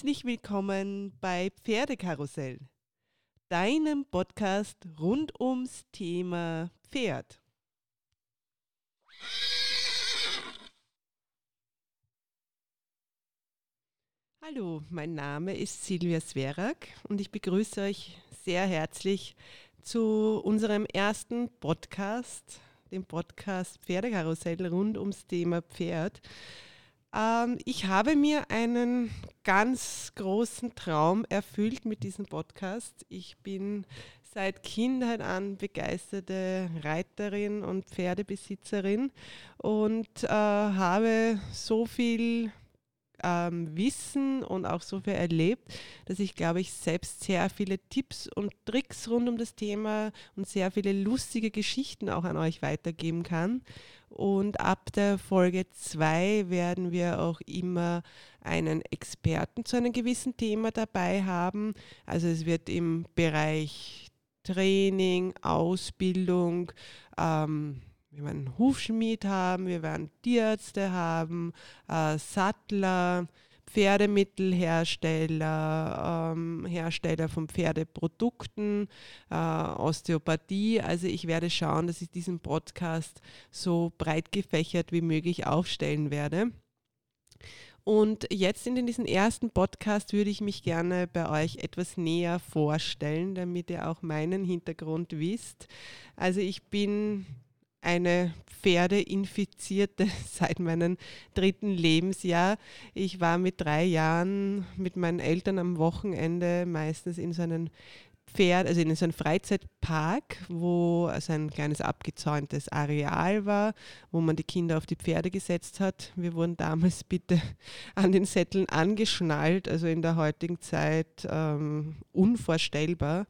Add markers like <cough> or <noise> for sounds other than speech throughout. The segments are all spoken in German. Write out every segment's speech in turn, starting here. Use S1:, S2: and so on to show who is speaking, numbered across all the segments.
S1: Herzlich willkommen bei Pferdekarussell, deinem Podcast rund ums Thema Pferd. Hallo, mein Name ist Silvia Sverak und ich begrüße euch sehr herzlich zu unserem ersten Podcast, dem Podcast Pferdekarussell rund ums Thema Pferd. Ähm, ich habe mir einen ganz großen Traum erfüllt mit diesem Podcast. Ich bin seit Kindheit an begeisterte Reiterin und Pferdebesitzerin und äh, habe so viel ähm, Wissen und auch so viel erlebt, dass ich glaube ich selbst sehr viele Tipps und Tricks rund um das Thema und sehr viele lustige Geschichten auch an euch weitergeben kann. Und ab der Folge 2 werden wir auch immer einen Experten zu einem gewissen Thema dabei haben. Also es wird im Bereich Training, Ausbildung, ähm, wir werden Hufschmied haben, wir werden Tierärzte haben, äh, Sattler, Pferdemittelhersteller, ähm, Hersteller von Pferdeprodukten, äh, Osteopathie. Also ich werde schauen, dass ich diesen Podcast so breit gefächert wie möglich aufstellen werde. Und jetzt in diesem ersten Podcast würde ich mich gerne bei euch etwas näher vorstellen, damit ihr auch meinen Hintergrund wisst. Also ich bin eine Pferdeinfizierte <laughs> seit meinem dritten Lebensjahr. Ich war mit drei Jahren mit meinen Eltern am Wochenende meistens in so einem Pferd, also in so einem Freizeitpark, wo also ein kleines abgezäuntes Areal war, wo man die Kinder auf die Pferde gesetzt hat. Wir wurden damals <laughs> bitte an den Sätteln angeschnallt, also in der heutigen Zeit ähm, unvorstellbar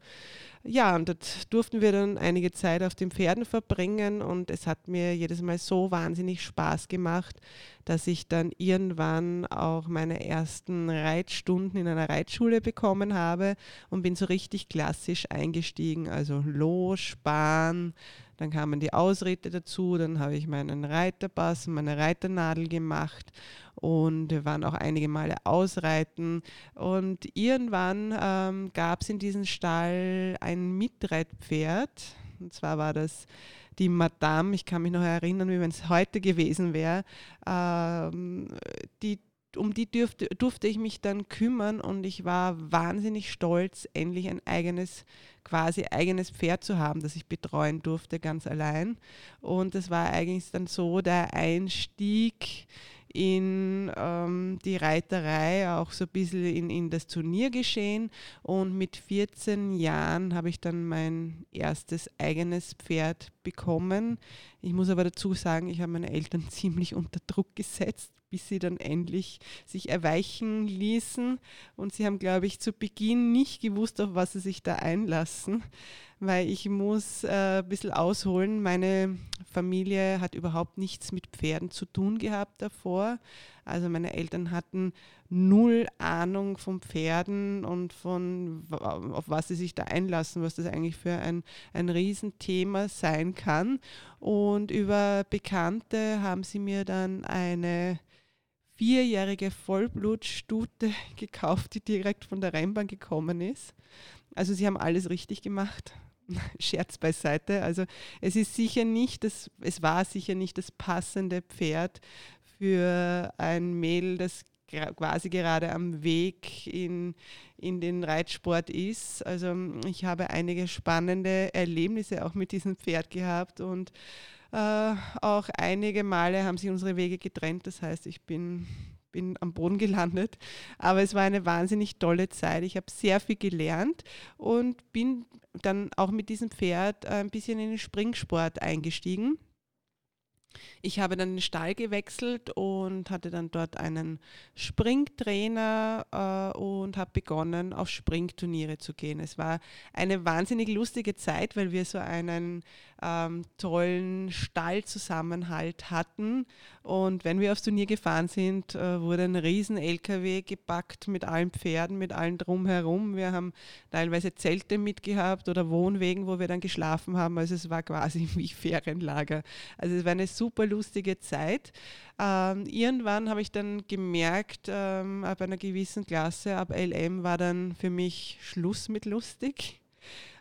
S1: ja, und dort durften wir dann einige Zeit auf den Pferden verbringen und es hat mir jedes Mal so wahnsinnig Spaß gemacht, dass ich dann irgendwann auch meine ersten Reitstunden in einer Reitschule bekommen habe und bin so richtig klassisch eingestiegen, also Los, Span, dann kamen die Ausritte dazu, dann habe ich meinen Reiterpass, meine Reiternadel gemacht und wir waren auch einige Male ausreiten. Und irgendwann ähm, gab es in diesem Stall ein Mitreitpferd. Und zwar war das die Madame, ich kann mich noch erinnern, wie wenn es heute gewesen wäre, ähm, die um die dürfte, durfte ich mich dann kümmern und ich war wahnsinnig stolz, endlich ein eigenes, quasi eigenes Pferd zu haben, das ich betreuen durfte, ganz allein. Und das war eigentlich dann so der Einstieg in ähm, die Reiterei, auch so ein bisschen in, in das Turniergeschehen. Und mit 14 Jahren habe ich dann mein erstes eigenes Pferd bekommen. Ich muss aber dazu sagen, ich habe meine Eltern <laughs> ziemlich unter Druck gesetzt, bis sie dann endlich sich erweichen ließen. Und sie haben, glaube ich, zu Beginn nicht gewusst, auf was sie sich da einlassen, weil ich muss äh, ein bisschen ausholen. Meine Familie hat überhaupt nichts mit Pferden zu tun gehabt davor. Also meine Eltern hatten null Ahnung von Pferden und von auf was sie sich da einlassen, was das eigentlich für ein, ein Riesenthema sein kann. Und über Bekannte haben sie mir dann eine vierjährige Vollblutstute <laughs> gekauft, die direkt von der Rennbahn gekommen ist. Also sie haben alles richtig gemacht. <laughs> Scherz beiseite. Also es ist sicher nicht das, es war sicher nicht das passende Pferd für ein Mädel, das quasi gerade am Weg in, in den Reitsport ist. Also ich habe einige spannende Erlebnisse auch mit diesem Pferd gehabt und äh, auch einige Male haben sich unsere Wege getrennt. Das heißt, ich bin, bin am Boden gelandet. Aber es war eine wahnsinnig tolle Zeit. Ich habe sehr viel gelernt und bin dann auch mit diesem Pferd ein bisschen in den Springsport eingestiegen. Ich habe dann den Stall gewechselt und hatte dann dort einen Springtrainer äh, und habe begonnen, auf Springturniere zu gehen. Es war eine wahnsinnig lustige Zeit, weil wir so einen ähm, tollen Stallzusammenhalt hatten. Und wenn wir aufs Turnier gefahren sind, äh, wurde ein riesen LKW gepackt mit allen Pferden, mit allen drumherum. Wir haben teilweise Zelte mitgehabt oder Wohnwegen, wo wir dann geschlafen haben. Also es war quasi <laughs> wie Ferienlager. Also es war eine super lustige Zeit. Ähm, irgendwann habe ich dann gemerkt, ähm, ab einer gewissen Klasse, ab LM war dann für mich Schluss mit lustig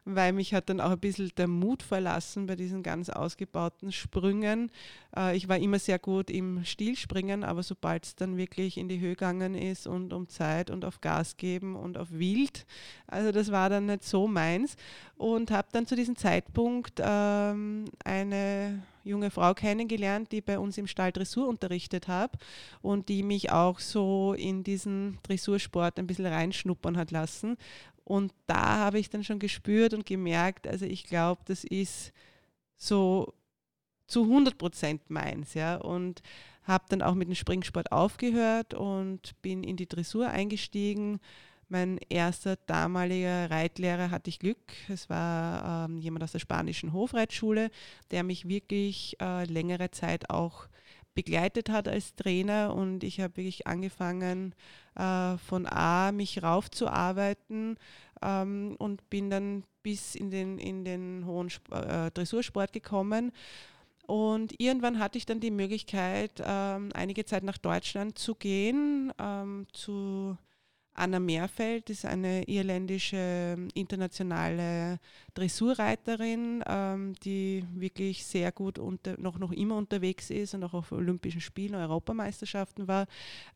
S1: weil mich hat dann auch ein bisschen der Mut verlassen bei diesen ganz ausgebauten Sprüngen. Äh, ich war immer sehr gut im Stilspringen, aber sobald es dann wirklich in die Höhe gegangen ist und um Zeit und auf Gas geben und auf Wild, also das war dann nicht so meins und habe dann zu diesem Zeitpunkt ähm, eine junge Frau kennengelernt, die bei uns im Stall Dressur unterrichtet hat und die mich auch so in diesen Dressursport ein bisschen reinschnuppern hat lassen. Und da habe ich dann schon gespürt und gemerkt, also ich glaube, das ist so zu 100 Prozent meins. Ja? Und habe dann auch mit dem Springsport aufgehört und bin in die Dressur eingestiegen. Mein erster damaliger Reitlehrer hatte ich Glück. Es war ähm, jemand aus der spanischen Hofreitschule, der mich wirklich äh, längere Zeit auch begleitet hat als Trainer und ich habe wirklich angefangen, äh, von A mich raufzuarbeiten ähm, und bin dann bis in den, in den hohen Sp äh, Dressursport gekommen. Und irgendwann hatte ich dann die Möglichkeit, ähm, einige Zeit nach Deutschland zu gehen, ähm, zu Anna Meerfeld ist eine irländische ähm, internationale Dressurreiterin, ähm, die wirklich sehr gut unter, noch, noch immer unterwegs ist und auch auf Olympischen Spielen, Europameisterschaften war.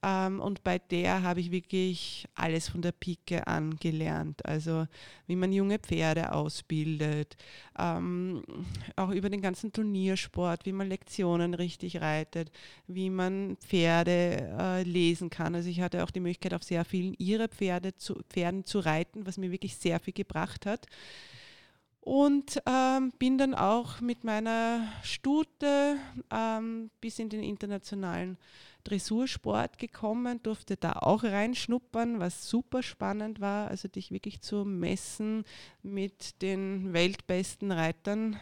S1: Ähm, und bei der habe ich wirklich alles von der Pike an gelernt. Also wie man junge Pferde ausbildet, ähm, auch über den ganzen Turniersport, wie man Lektionen richtig reitet, wie man Pferde äh, lesen kann. Also ich hatte auch die Möglichkeit, auf sehr vielen ihre Pferde zu, Pferden zu reiten, was mir wirklich sehr viel gebracht hat. Und ähm, bin dann auch mit meiner Stute ähm, bis in den internationalen Dressursport gekommen, durfte da auch reinschnuppern, was super spannend war, also dich wirklich zu messen mit den weltbesten Reitern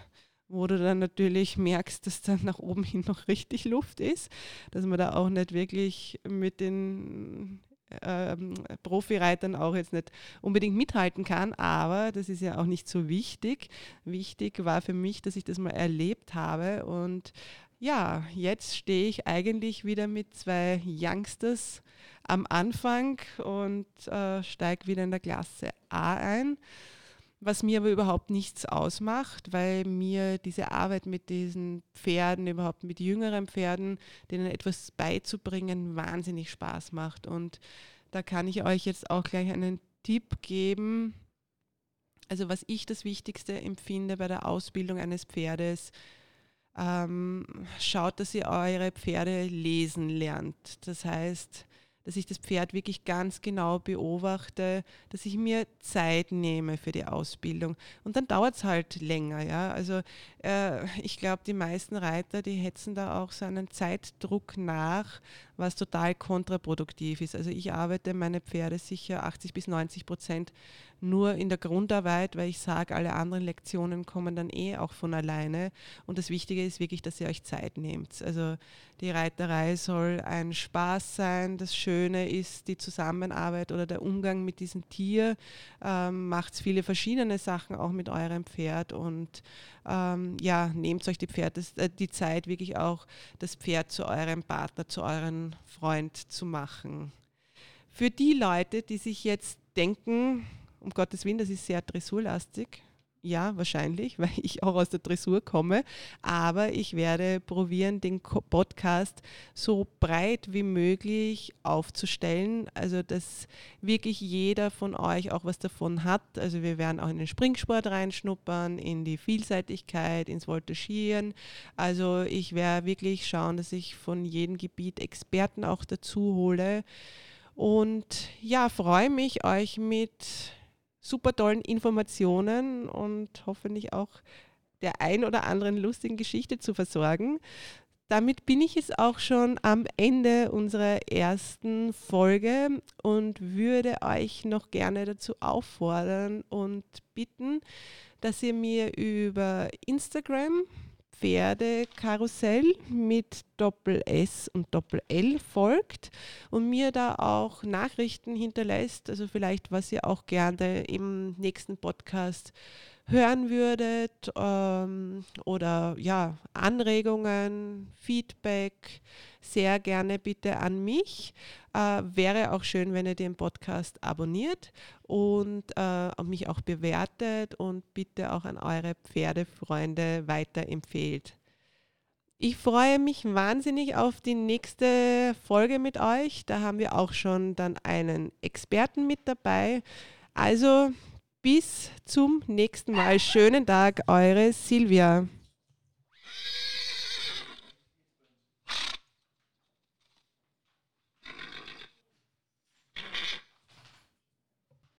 S1: wo du dann natürlich merkst, dass dann nach oben hin noch richtig Luft ist, dass man da auch nicht wirklich mit den ähm, Profireitern auch jetzt nicht unbedingt mithalten kann, aber das ist ja auch nicht so wichtig. Wichtig war für mich, dass ich das mal erlebt habe und ja, jetzt stehe ich eigentlich wieder mit zwei Youngsters am Anfang und äh, steige wieder in der Klasse A ein was mir aber überhaupt nichts ausmacht, weil mir diese Arbeit mit diesen Pferden, überhaupt mit jüngeren Pferden, denen etwas beizubringen, wahnsinnig Spaß macht. Und da kann ich euch jetzt auch gleich einen Tipp geben. Also was ich das Wichtigste empfinde bei der Ausbildung eines Pferdes, ähm, schaut, dass ihr eure Pferde lesen lernt. Das heißt, dass ich das Pferd wirklich ganz genau beobachte, dass ich mir Zeit nehme für die Ausbildung. Und dann dauert es halt länger. Ja? Also äh, ich glaube, die meisten Reiter, die hetzen da auch so einen Zeitdruck nach, was total kontraproduktiv ist. Also ich arbeite meine Pferde sicher 80 bis 90 Prozent nur in der Grundarbeit, weil ich sage, alle anderen Lektionen kommen dann eh auch von alleine. Und das Wichtige ist wirklich, dass ihr euch Zeit nehmt. Also die Reiterei soll ein Spaß sein. Das Schöne ist die Zusammenarbeit oder der Umgang mit diesem Tier. Ähm, macht viele verschiedene Sachen auch mit eurem Pferd und ähm, ja, nehmt euch die, Pferd, das, äh, die Zeit, wirklich auch das Pferd zu eurem Partner, zu Freund zu machen. Für die Leute, die sich jetzt denken, um Gottes Willen, das ist sehr dressurlastig. Ja, wahrscheinlich, <laughs> weil ich auch aus der Dressur komme. Aber ich werde probieren, den Podcast so breit wie möglich aufzustellen. Also, dass wirklich jeder von euch auch was davon hat. Also, wir werden auch in den Springsport reinschnuppern, in die Vielseitigkeit, ins Voltigieren. Also, ich werde wirklich schauen, dass ich von jedem Gebiet Experten auch dazu hole. Und ja, freue mich, euch mit super tollen Informationen und hoffentlich auch der ein oder anderen lustigen Geschichte zu versorgen. Damit bin ich jetzt auch schon am Ende unserer ersten Folge und würde euch noch gerne dazu auffordern und bitten, dass ihr mir über Instagram Pferdekarussell mit Doppel S und Doppel L folgt und mir da auch Nachrichten hinterlässt, also vielleicht was ihr auch gerne im nächsten Podcast hören würdet ähm, oder ja, Anregungen, Feedback, sehr gerne bitte an mich. Äh, wäre auch schön, wenn ihr den Podcast abonniert und äh, mich auch bewertet und bitte auch an eure Pferdefreunde weiterempfehlt. Ich freue mich wahnsinnig auf die nächste Folge mit euch. Da haben wir auch schon dann einen Experten mit dabei. Also bis zum nächsten Mal. Schönen Tag, eure Silvia.